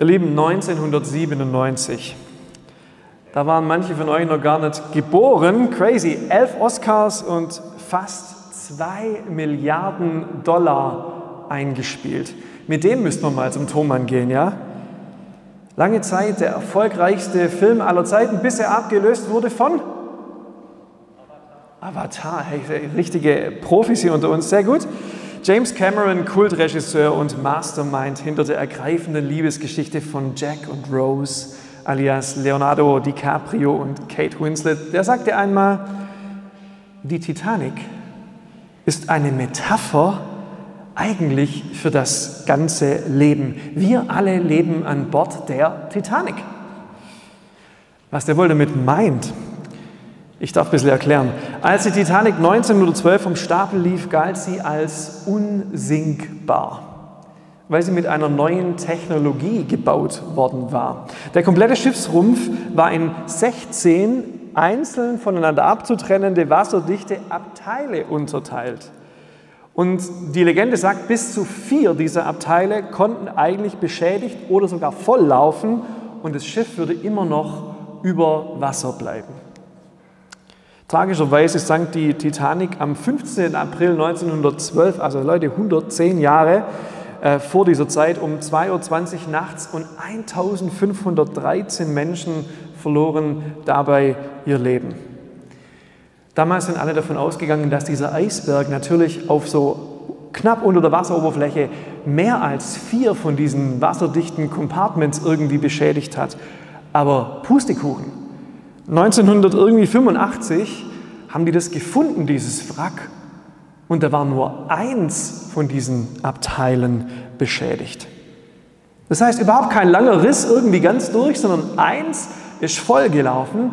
Ihr Lieben, 1997. Da waren manche von euch noch gar nicht geboren. Crazy. Elf Oscars und fast zwei Milliarden Dollar eingespielt. Mit dem müsste man mal zum Thomann gehen, ja? Lange Zeit der erfolgreichste Film aller Zeiten, bis er abgelöst wurde von Avatar. Hey, richtige Profis hier unter uns, sehr gut. James Cameron, Kultregisseur und Mastermind hinter der ergreifenden Liebesgeschichte von Jack und Rose, alias Leonardo DiCaprio und Kate Winslet, der sagte einmal, die Titanic ist eine Metapher eigentlich für das ganze Leben. Wir alle leben an Bord der Titanic. Was der wohl damit meint, ich darf ein bisschen erklären. Als die Titanic 1912 vom Stapel lief, galt sie als unsinkbar, weil sie mit einer neuen Technologie gebaut worden war. Der komplette Schiffsrumpf war in 16 einzeln voneinander abzutrennende wasserdichte Abteile unterteilt. Und die Legende sagt, bis zu vier dieser Abteile konnten eigentlich beschädigt oder sogar voll laufen und das Schiff würde immer noch über Wasser bleiben. Tragischerweise sank die Titanic am 15. April 1912, also Leute 110 Jahre äh, vor dieser Zeit, um 2.20 Uhr nachts und 1513 Menschen verloren dabei ihr Leben. Damals sind alle davon ausgegangen, dass dieser Eisberg natürlich auf so knapp unter der Wasseroberfläche mehr als vier von diesen wasserdichten Compartments irgendwie beschädigt hat. Aber Pustekuchen. 1985 haben die das gefunden, dieses Wrack. Und da war nur eins von diesen Abteilen beschädigt. Das heißt, überhaupt kein langer Riss irgendwie ganz durch, sondern eins ist vollgelaufen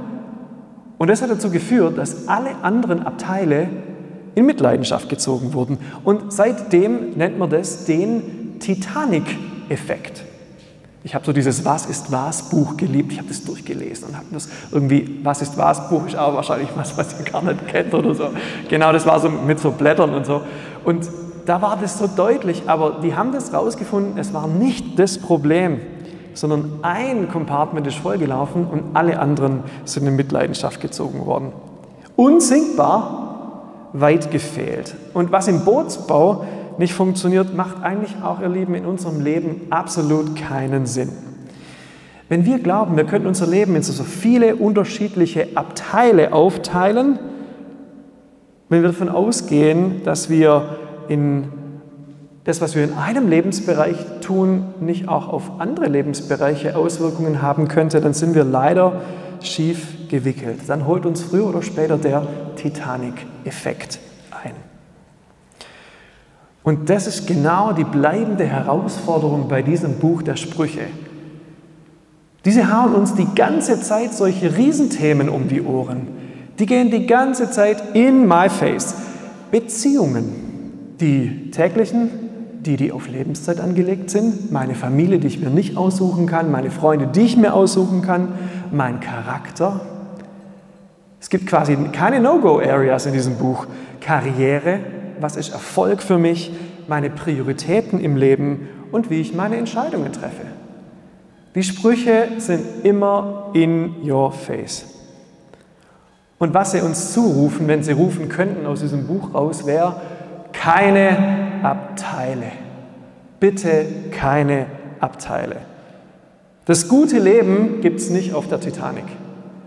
und das hat dazu geführt, dass alle anderen Abteile in Mitleidenschaft gezogen wurden. Und seitdem nennt man das den Titanic-Effekt. Ich habe so dieses Was ist was Buch geliebt. Ich habe das durchgelesen und habe das irgendwie, Was ist was Buch ist aber wahrscheinlich was, was ihr gar nicht kennt oder so. Genau, das war so mit so Blättern und so. Und da war das so deutlich, aber die haben das rausgefunden, es war nicht das Problem sondern ein Compartment ist vollgelaufen und alle anderen sind in Mitleidenschaft gezogen worden. Unsinkbar, weit gefehlt. Und was im Bootsbau nicht funktioniert, macht eigentlich auch, ihr Lieben, in unserem Leben absolut keinen Sinn. Wenn wir glauben, wir könnten unser Leben in so viele unterschiedliche Abteile aufteilen, wenn wir davon ausgehen, dass wir in das, was wir in einem Lebensbereich tun, nicht auch auf andere Lebensbereiche Auswirkungen haben könnte, dann sind wir leider schief gewickelt. Dann holt uns früher oder später der Titanic-Effekt. Und das ist genau die bleibende Herausforderung bei diesem Buch der Sprüche. Diese hauen uns die ganze Zeit solche Riesenthemen um die Ohren. Die gehen die ganze Zeit in my face. Beziehungen, die täglichen, die, die auf Lebenszeit angelegt sind, meine Familie, die ich mir nicht aussuchen kann, meine Freunde, die ich mir aussuchen kann, mein Charakter. Es gibt quasi keine No-Go-Areas in diesem Buch. Karriere, was ist Erfolg für mich, meine Prioritäten im Leben und wie ich meine Entscheidungen treffe. Die Sprüche sind immer in your face. Und was sie uns zurufen, wenn sie rufen könnten aus diesem Buch raus, wäre keine Abteile. Bitte keine Abteile. Das gute Leben gibt es nicht auf der Titanic.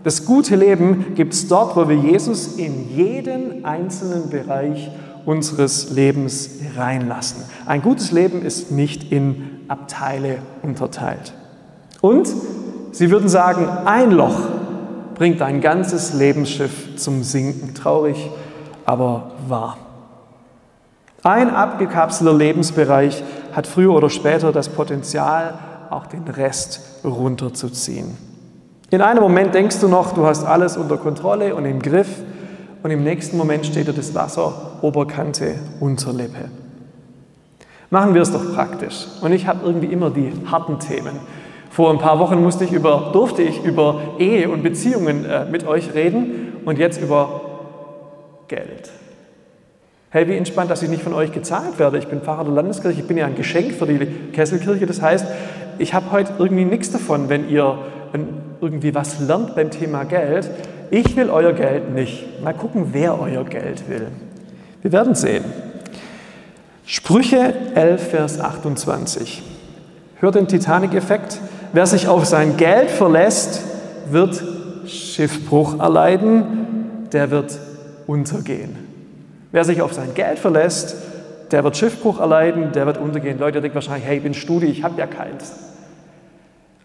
Das gute Leben gibt es dort, wo wir Jesus in jeden einzelnen Bereich unseres Lebens reinlassen. Ein gutes Leben ist nicht in Abteile unterteilt. Und sie würden sagen, ein Loch bringt dein ganzes Lebensschiff zum Sinken. Traurig, aber wahr. Ein abgekapselter Lebensbereich hat früher oder später das Potenzial, auch den Rest runterzuziehen. In einem Moment denkst du noch, du hast alles unter Kontrolle und im Griff und im nächsten Moment steht dir das Wasser Oberkante Unterlippe. Machen wir es doch praktisch. Und ich habe irgendwie immer die harten Themen. Vor ein paar Wochen musste ich über, durfte ich über Ehe und Beziehungen äh, mit euch reden und jetzt über Geld. Hey, wie entspannt, dass ich nicht von euch gezahlt werde. Ich bin Pfarrer der Landeskirche, ich bin ja ein Geschenk für die Kesselkirche. Das heißt, ich habe heute irgendwie nichts davon, wenn ihr irgendwie was lernt beim Thema Geld. Ich will euer Geld nicht. Mal gucken, wer euer Geld will. Wir werden sehen. Sprüche 11, Vers 28. Hört den Titanic-Effekt. Wer sich auf sein Geld verlässt, wird Schiffbruch erleiden, der wird untergehen. Wer sich auf sein Geld verlässt, der wird Schiffbruch erleiden, der wird untergehen. Leute denken wahrscheinlich, hey, ich bin Studi, ich habe ja keins.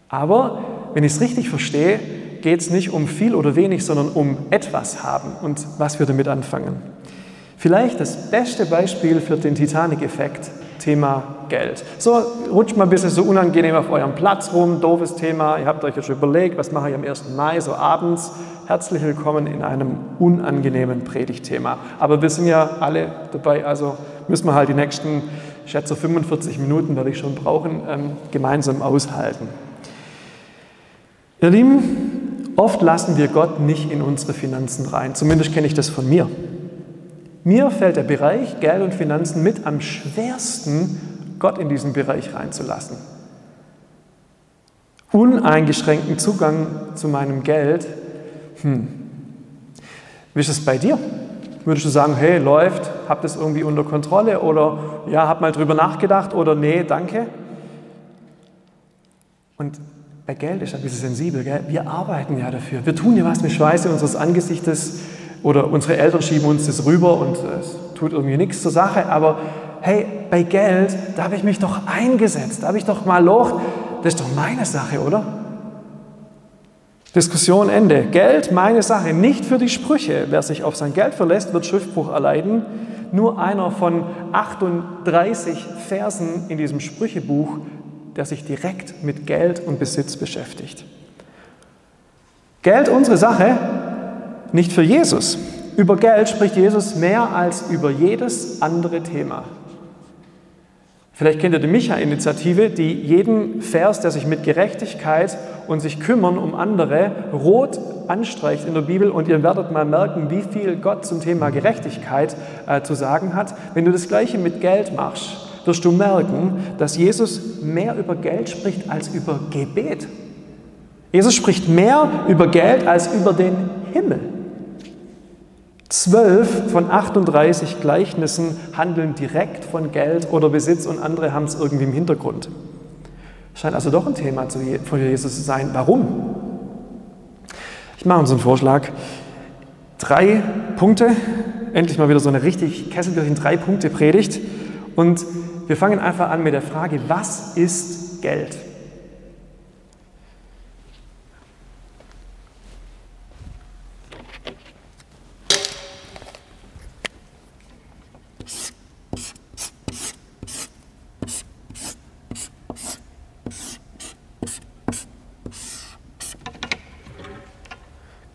Aber wenn ich es richtig verstehe, geht es nicht um viel oder wenig, sondern um etwas haben und was wir damit anfangen. Vielleicht das beste Beispiel für den Titanic-Effekt, Thema Geld. So, rutscht mal ein bisschen so unangenehm auf eurem Platz rum, doofes Thema, ihr habt euch schon überlegt, was mache ich am 1. Mai, so abends. Herzlich willkommen in einem unangenehmen Predigtthema. Aber wir sind ja alle dabei, also müssen wir halt die nächsten, ich schätze 45 Minuten werde ich schon brauchen, ähm, gemeinsam aushalten. Ihr Lieben, oft lassen wir Gott nicht in unsere Finanzen rein. Zumindest kenne ich das von mir. Mir fällt der Bereich Geld und Finanzen mit am schwersten, Gott in diesen Bereich reinzulassen. Uneingeschränkten Zugang zu meinem Geld. Hm. Wie ist es bei dir? Würdest du sagen, hey, läuft, hab das irgendwie unter Kontrolle oder ja, hab mal drüber nachgedacht oder nee, danke? Und bei Geld ist ein bisschen sensibel. Gell? Wir arbeiten ja dafür. Wir tun ja was mit Schweiße unseres Angesichtes oder unsere Eltern schieben uns das rüber und es tut irgendwie nichts zur Sache. Aber hey, bei Geld, da habe ich mich doch eingesetzt, da habe ich doch mal locht. Das ist doch meine Sache, oder? Diskussion Ende. Geld, meine Sache, nicht für die Sprüche. Wer sich auf sein Geld verlässt, wird Schiffbruch erleiden. Nur einer von 38 Versen in diesem Sprüchebuch, der sich direkt mit Geld und Besitz beschäftigt. Geld, unsere Sache, nicht für Jesus. Über Geld spricht Jesus mehr als über jedes andere Thema. Vielleicht kennt ihr die Micha-Initiative, die jeden Vers, der sich mit Gerechtigkeit und sich kümmern um andere, rot anstreicht in der Bibel und ihr werdet mal merken, wie viel Gott zum Thema Gerechtigkeit äh, zu sagen hat. Wenn du das gleiche mit Geld machst, wirst du merken, dass Jesus mehr über Geld spricht als über Gebet. Jesus spricht mehr über Geld als über den Himmel. Zwölf von 38 Gleichnissen handeln direkt von Geld oder Besitz und andere haben es irgendwie im Hintergrund. Scheint also doch ein Thema von Jesus zu sein. Warum? Ich mache uns einen Vorschlag. Drei Punkte, endlich mal wieder so eine richtig Kesselkirchen drei Punkte Predigt. Und wir fangen einfach an mit der Frage, was ist Geld?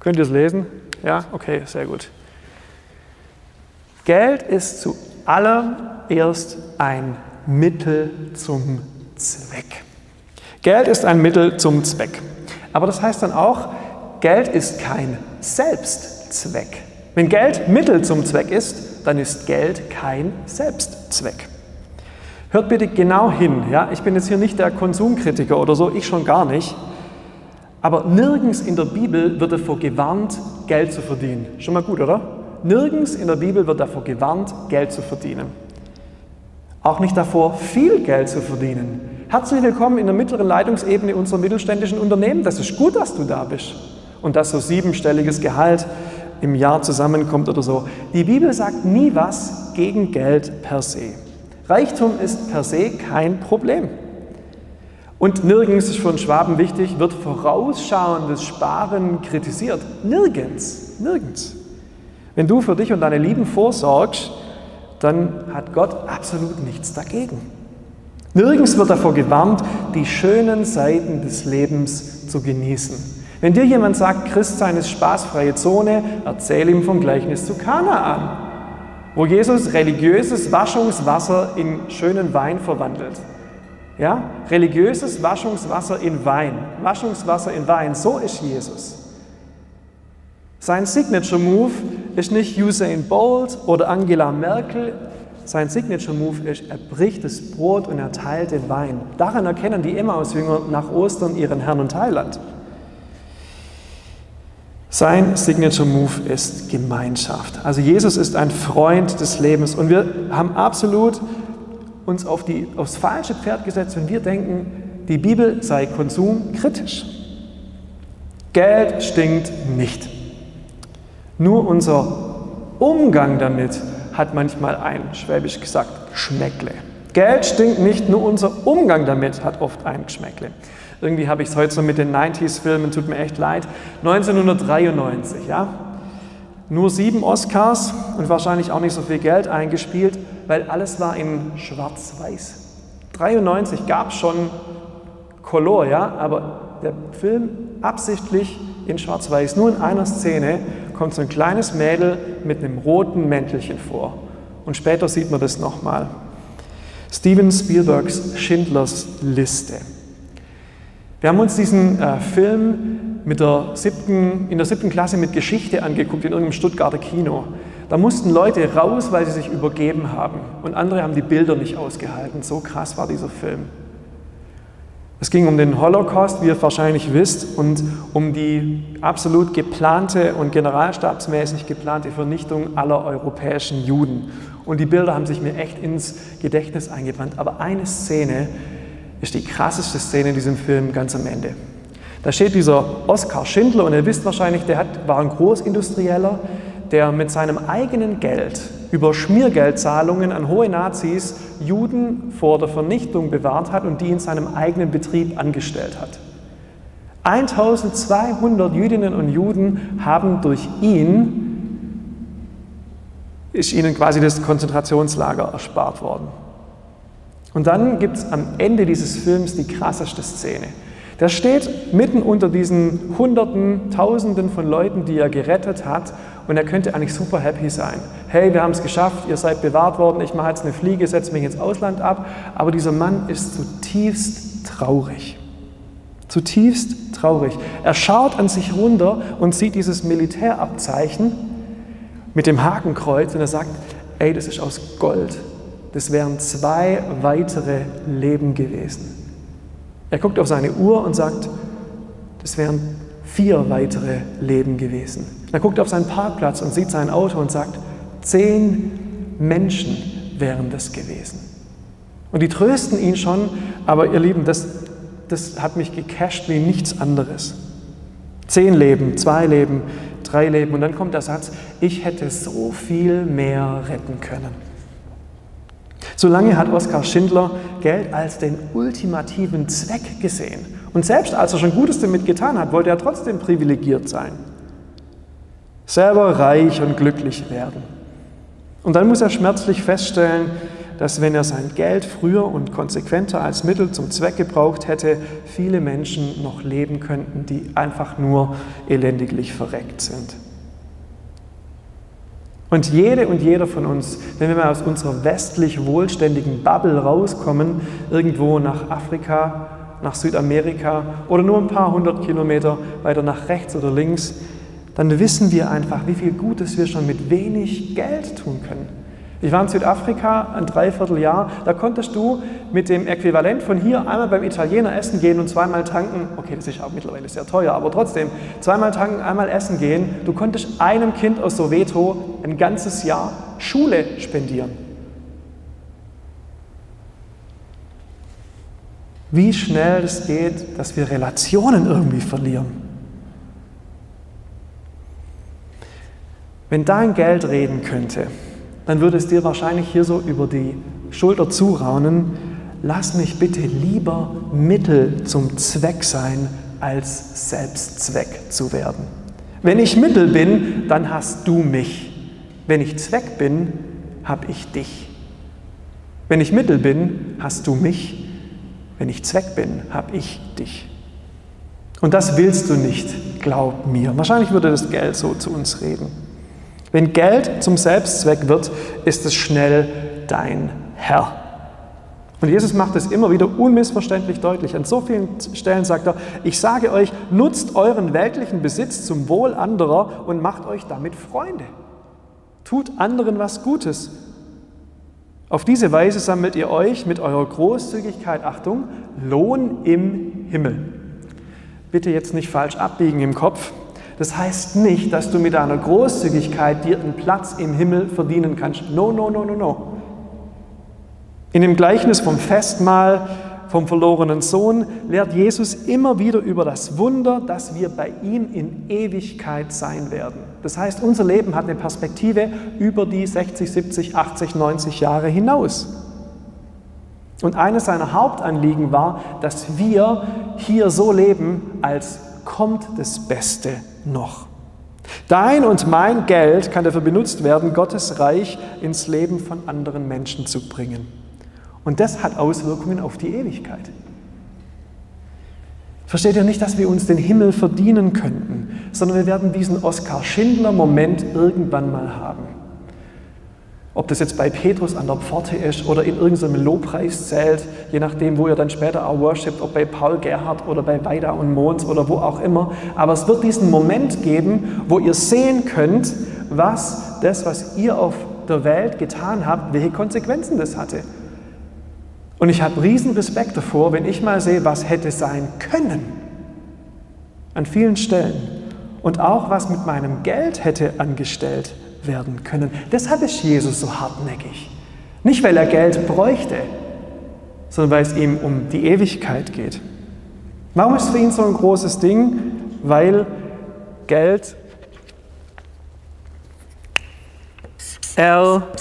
Könnt ihr es lesen? Ja, okay, sehr gut. Geld ist zuallererst ein Mittel zum Zweck. Geld ist ein Mittel zum Zweck. Aber das heißt dann auch, Geld ist kein Selbstzweck. Wenn Geld Mittel zum Zweck ist, dann ist Geld kein Selbstzweck. Hört bitte genau hin. Ja? Ich bin jetzt hier nicht der Konsumkritiker oder so, ich schon gar nicht. Aber nirgends in der Bibel wird davor gewarnt, Geld zu verdienen. Schon mal gut, oder? Nirgends in der Bibel wird davor gewarnt, Geld zu verdienen. Auch nicht davor, viel Geld zu verdienen. Herzlich willkommen in der mittleren Leitungsebene unserer mittelständischen Unternehmen. Das ist gut, dass du da bist. Und dass so siebenstelliges Gehalt im Jahr zusammenkommt oder so. Die Bibel sagt nie was gegen Geld per se. Reichtum ist per se kein Problem. Und nirgends ist einen Schwaben wichtig, wird vorausschauendes Sparen kritisiert. Nirgends, nirgends. Wenn du für dich und deine Lieben vorsorgst, dann hat Gott absolut nichts dagegen. Nirgends wird davor gewarnt, die schönen Seiten des Lebens zu genießen. Wenn dir jemand sagt, Christsein ist spaßfreie Zone, erzähl ihm vom Gleichnis zu Kanaan, wo Jesus religiöses Waschungswasser in schönen Wein verwandelt. Ja? Religiöses Waschungswasser in Wein. Waschungswasser in Wein, so ist Jesus. Sein Signature Move ist nicht Usain Bolt oder Angela Merkel, sein Signature Move ist, er bricht das Brot und er teilt den Wein. Daran erkennen die Emmaus-Jünger nach Ostern ihren Herrn und Heiland. Sein Signature Move ist Gemeinschaft. Also Jesus ist ein Freund des Lebens und wir haben absolut uns auf die, aufs falsche Pferd gesetzt, wenn wir denken, die Bibel sei konsumkritisch. Geld stinkt nicht. Nur unser Umgang damit hat manchmal ein, schwäbisch gesagt, Schmeckle. Geld stinkt nicht, nur unser Umgang damit hat oft ein Geschmäckle. Irgendwie habe ich es heute so mit den 90s-Filmen, tut mir echt leid. 1993, ja. Nur sieben Oscars und wahrscheinlich auch nicht so viel Geld eingespielt, weil alles war in Schwarz-Weiß. 93 gab es schon Color, ja, aber der Film absichtlich in Schwarz-Weiß. Nur in einer Szene kommt so ein kleines Mädel mit einem roten Mäntelchen vor. Und später sieht man das nochmal. Steven Spielbergs Schindlers Liste. Wir haben uns diesen äh, Film mit der siebten, in der siebten Klasse mit Geschichte angeguckt in irgendeinem Stuttgarter Kino. Da mussten Leute raus, weil sie sich übergeben haben. Und andere haben die Bilder nicht ausgehalten. So krass war dieser Film. Es ging um den Holocaust, wie ihr wahrscheinlich wisst, und um die absolut geplante und generalstabsmäßig geplante Vernichtung aller europäischen Juden. Und die Bilder haben sich mir echt ins Gedächtnis eingebrannt. Aber eine Szene ist die krasseste Szene in diesem Film ganz am Ende. Da steht dieser Oskar Schindler und ihr wisst wahrscheinlich, der hat, war ein Großindustrieller, der mit seinem eigenen Geld über Schmiergeldzahlungen an hohe Nazis Juden vor der Vernichtung bewahrt hat und die in seinem eigenen Betrieb angestellt hat. 1200 Jüdinnen und Juden haben durch ihn, ist ihnen quasi das Konzentrationslager erspart worden. Und dann gibt es am Ende dieses Films die krasseste Szene. Der steht mitten unter diesen Hunderten, Tausenden von Leuten, die er gerettet hat und er könnte eigentlich super happy sein. Hey, wir haben es geschafft, ihr seid bewahrt worden, ich mache jetzt eine Fliege, setze mich ins Ausland ab. Aber dieser Mann ist zutiefst traurig. Zutiefst traurig. Er schaut an sich runter und sieht dieses Militärabzeichen mit dem Hakenkreuz und er sagt, ey, das ist aus Gold. Das wären zwei weitere Leben gewesen. Er guckt auf seine Uhr und sagt, das wären vier weitere Leben gewesen. Er guckt auf seinen Parkplatz und sieht sein Auto und sagt, zehn Menschen wären das gewesen. Und die trösten ihn schon, aber ihr Lieben, das, das hat mich gecasht wie nichts anderes. Zehn Leben, zwei Leben, drei Leben. Und dann kommt der Satz, ich hätte so viel mehr retten können. Solange hat Oskar Schindler Geld als den ultimativen Zweck gesehen. Und selbst als er schon Gutes damit getan hat, wollte er trotzdem privilegiert sein. Selber reich und glücklich werden. Und dann muss er schmerzlich feststellen, dass wenn er sein Geld früher und konsequenter als Mittel zum Zweck gebraucht hätte, viele Menschen noch leben könnten, die einfach nur elendiglich verreckt sind. Und jede und jeder von uns, wenn wir mal aus unserer westlich wohlständigen Bubble rauskommen, irgendwo nach Afrika, nach Südamerika oder nur ein paar hundert Kilometer weiter nach rechts oder links, dann wissen wir einfach, wie viel Gutes wir schon mit wenig Geld tun können. Ich war in Südafrika ein Dreivierteljahr. Da konntest du mit dem Äquivalent von hier einmal beim Italiener essen gehen und zweimal tanken. Okay, das ist auch mittlerweile sehr teuer, aber trotzdem, zweimal tanken, einmal essen gehen. Du konntest einem Kind aus Soweto ein ganzes Jahr Schule spendieren. Wie schnell es geht, dass wir Relationen irgendwie verlieren. Wenn dein Geld reden könnte, dann würde es dir wahrscheinlich hier so über die Schulter zuraunen, lass mich bitte lieber Mittel zum Zweck sein, als Selbstzweck zu werden. Wenn ich Mittel bin, dann hast du mich. Wenn ich Zweck bin, habe ich dich. Wenn ich Mittel bin, hast du mich. Wenn ich Zweck bin, habe ich dich. Und das willst du nicht, glaub mir. Wahrscheinlich würde das Geld so zu uns reden. Wenn Geld zum Selbstzweck wird, ist es schnell dein Herr. Und Jesus macht es immer wieder unmissverständlich deutlich. An so vielen Stellen sagt er, ich sage euch, nutzt euren weltlichen Besitz zum Wohl anderer und macht euch damit Freunde. Tut anderen was Gutes. Auf diese Weise sammelt ihr euch mit eurer Großzügigkeit, Achtung, Lohn im Himmel. Bitte jetzt nicht falsch abbiegen im Kopf. Das heißt nicht, dass du mit deiner Großzügigkeit dir einen Platz im Himmel verdienen kannst. No, no, no, no, no. In dem Gleichnis vom Festmahl vom verlorenen Sohn lehrt Jesus immer wieder über das Wunder, dass wir bei ihm in Ewigkeit sein werden. Das heißt, unser Leben hat eine Perspektive über die 60, 70, 80, 90 Jahre hinaus. Und eines seiner Hauptanliegen war, dass wir hier so leben, als kommt das Beste noch. Dein und mein Geld kann dafür benutzt werden, Gottes Reich ins Leben von anderen Menschen zu bringen. Und das hat Auswirkungen auf die Ewigkeit. Versteht ihr nicht, dass wir uns den Himmel verdienen könnten, sondern wir werden diesen Oskar Schindler-Moment irgendwann mal haben. Ob das jetzt bei Petrus an der Pforte ist oder in irgendeinem Lobpreiszelt, je nachdem, wo ihr dann später auch worshipt, ob bei Paul Gerhardt oder bei Weida und Mons oder wo auch immer. Aber es wird diesen Moment geben, wo ihr sehen könnt, was das, was ihr auf der Welt getan habt, welche Konsequenzen das hatte. Und ich habe riesen Respekt davor, wenn ich mal sehe, was hätte sein können an vielen Stellen und auch was mit meinem Geld hätte angestellt werden können. Deshalb ist Jesus so hartnäckig. Nicht, weil er Geld bräuchte, sondern weil es ihm um die Ewigkeit geht. Warum ist es für ihn so ein großes Ding? Weil Geld ermittelt.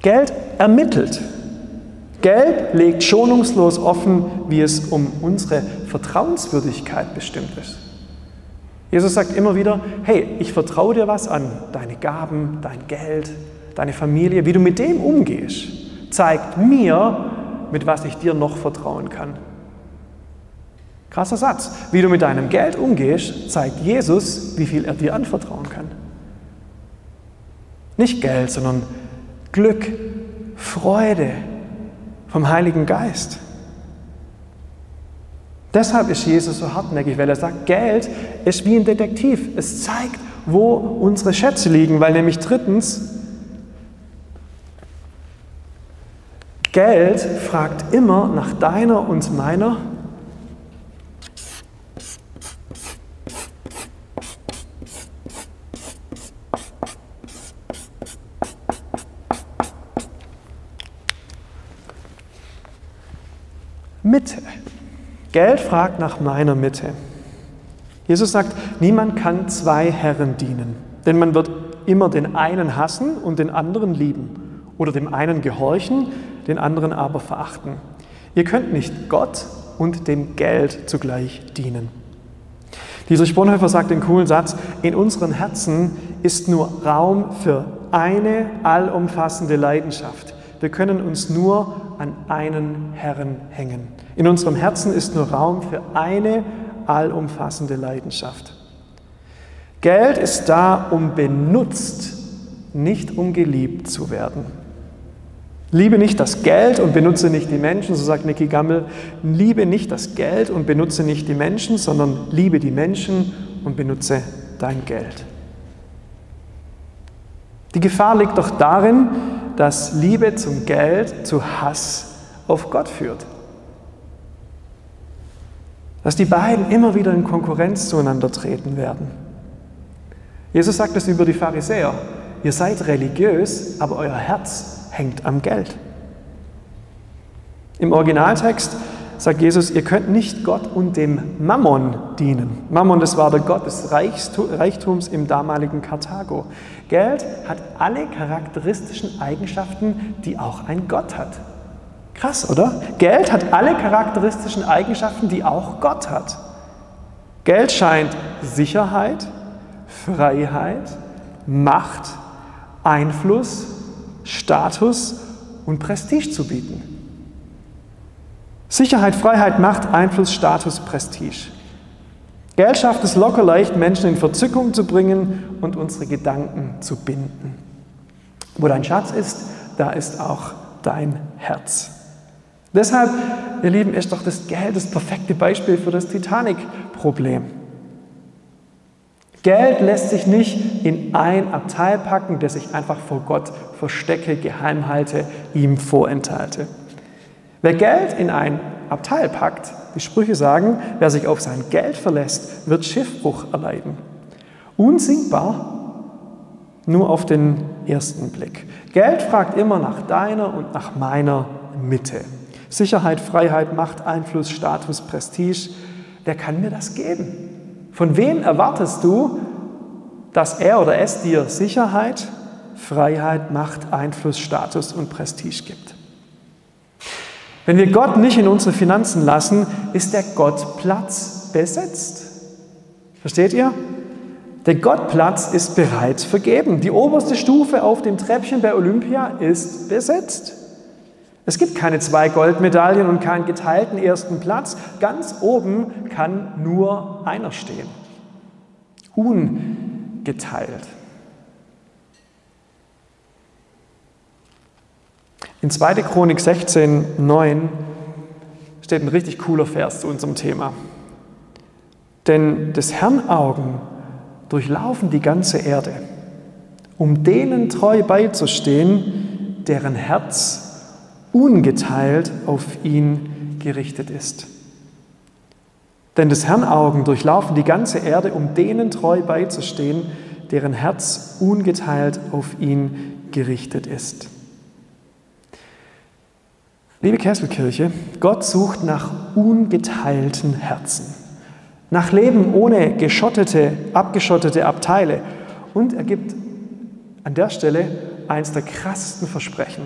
Geld ermittelt. Geld legt schonungslos offen, wie es um unsere Vertrauenswürdigkeit bestimmt ist. Jesus sagt immer wieder, hey, ich vertraue dir was an, deine Gaben, dein Geld, deine Familie, wie du mit dem umgehst, zeigt mir, mit was ich dir noch vertrauen kann. Krasser Satz. Wie du mit deinem Geld umgehst, zeigt Jesus, wie viel er dir anvertrauen kann. Nicht Geld, sondern Glück, Freude vom Heiligen Geist. Deshalb ist Jesus so hartnäckig, weil er sagt, Geld ist wie ein Detektiv. Es zeigt, wo unsere Schätze liegen, weil nämlich drittens, Geld fragt immer nach deiner und meiner Mitte. Geld fragt nach meiner Mitte. Jesus sagt, niemand kann zwei Herren dienen, denn man wird immer den einen hassen und den anderen lieben oder dem einen gehorchen, den anderen aber verachten. Ihr könnt nicht Gott und dem Geld zugleich dienen. Dieser Bonhoeffer sagt den coolen Satz, in unseren Herzen ist nur Raum für eine allumfassende Leidenschaft. Wir können uns nur an einen Herrn hängen. In unserem Herzen ist nur Raum für eine allumfassende Leidenschaft. Geld ist da, um benutzt, nicht um geliebt zu werden. Liebe nicht das Geld und benutze nicht die Menschen, so sagt Nicky Gammel. Liebe nicht das Geld und benutze nicht die Menschen, sondern liebe die Menschen und benutze dein Geld. Die Gefahr liegt doch darin, dass Liebe zum Geld zu Hass auf Gott führt. Dass die beiden immer wieder in Konkurrenz zueinander treten werden. Jesus sagt es über die Pharisäer. Ihr seid religiös, aber euer Herz hängt am Geld. Im Originaltext sagt Jesus, ihr könnt nicht Gott und dem Mammon dienen. Mammon, das war der Gott des Reichtums im damaligen Karthago. Geld hat alle charakteristischen Eigenschaften, die auch ein Gott hat. Krass, oder? Geld hat alle charakteristischen Eigenschaften, die auch Gott hat. Geld scheint Sicherheit, Freiheit, Macht, Einfluss, Status und Prestige zu bieten. Sicherheit, Freiheit, Macht, Einfluss, Status, Prestige. Geld schafft es locker leicht, Menschen in Verzückung zu bringen und unsere Gedanken zu binden. Wo dein Schatz ist, da ist auch dein Herz. Deshalb, ihr Lieben, ist doch das Geld das perfekte Beispiel für das Titanic-Problem. Geld lässt sich nicht in ein Abteil packen, das ich einfach vor Gott verstecke, geheim halte, ihm vorenthalte. Wer Geld in ein Abteil packt, die Sprüche sagen, wer sich auf sein Geld verlässt, wird Schiffbruch erleiden. Unsinkbar nur auf den ersten Blick. Geld fragt immer nach deiner und nach meiner Mitte. Sicherheit, Freiheit, Macht, Einfluss, Status, Prestige. Wer kann mir das geben? Von wem erwartest du, dass er oder es dir Sicherheit, Freiheit, Macht, Einfluss, Status und Prestige gibt? Wenn wir Gott nicht in unsere Finanzen lassen, ist der Gottplatz besetzt. Versteht ihr? Der Gottplatz ist bereits vergeben. Die oberste Stufe auf dem Treppchen bei Olympia ist besetzt. Es gibt keine zwei Goldmedaillen und keinen geteilten ersten Platz. Ganz oben kann nur einer stehen. Ungeteilt. In 2. Chronik 16, 9 steht ein richtig cooler Vers zu unserem Thema. Denn des Herrn Augen durchlaufen die ganze Erde, um denen treu beizustehen, deren Herz ungeteilt auf ihn gerichtet ist. Denn des Herrn Augen durchlaufen die ganze Erde, um denen treu beizustehen, deren Herz ungeteilt auf ihn gerichtet ist. Liebe Kesselkirche, Gott sucht nach ungeteilten Herzen nach Leben ohne geschottete, abgeschottete Abteile. Und er gibt an der Stelle eines der krassesten Versprechen.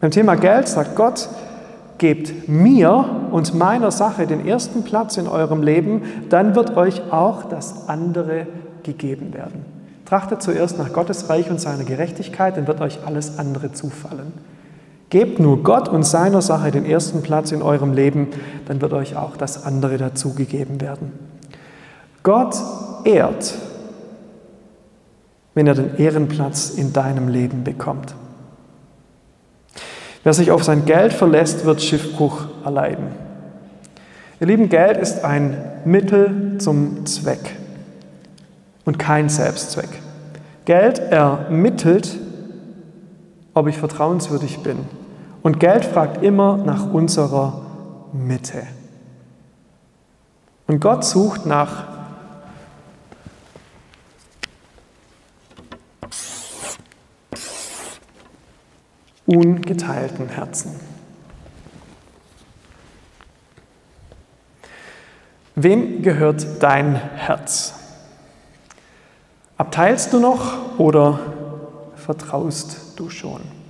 Beim Thema Geld sagt Gott, gebt mir und meiner Sache den ersten Platz in eurem Leben, dann wird euch auch das andere gegeben werden. Trachtet zuerst nach Gottes Reich und seiner Gerechtigkeit, dann wird euch alles andere zufallen. Gebt nur Gott und seiner Sache den ersten Platz in eurem Leben, dann wird euch auch das andere dazugegeben werden. Gott ehrt, wenn er den Ehrenplatz in deinem Leben bekommt. Wer sich auf sein Geld verlässt, wird Schiffbruch erleiden. Ihr Lieben, Geld ist ein Mittel zum Zweck und kein Selbstzweck. Geld ermittelt, ob ich vertrauenswürdig bin und Geld fragt immer nach unserer Mitte. Und Gott sucht nach ungeteilten Herzen. Wem gehört dein Herz? Abteilst du noch oder vertraust du schon?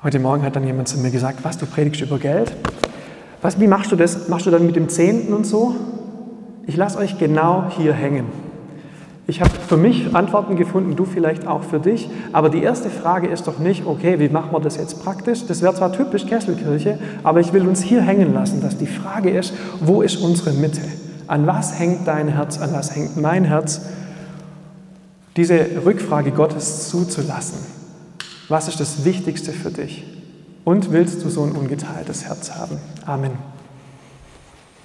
Heute Morgen hat dann jemand zu mir gesagt, was, du predigst über Geld? Was, wie machst du das? Machst du dann mit dem Zehnten und so? Ich lasse euch genau hier hängen. Ich habe für mich Antworten gefunden, du vielleicht auch für dich. Aber die erste Frage ist doch nicht, okay, wie machen wir das jetzt praktisch? Das wäre zwar typisch Kesselkirche, aber ich will uns hier hängen lassen, dass die Frage ist, wo ist unsere Mitte? An was hängt dein Herz? An was hängt mein Herz? Diese Rückfrage Gottes zuzulassen. Was ist das Wichtigste für dich? Und willst du so ein ungeteiltes Herz haben? Amen.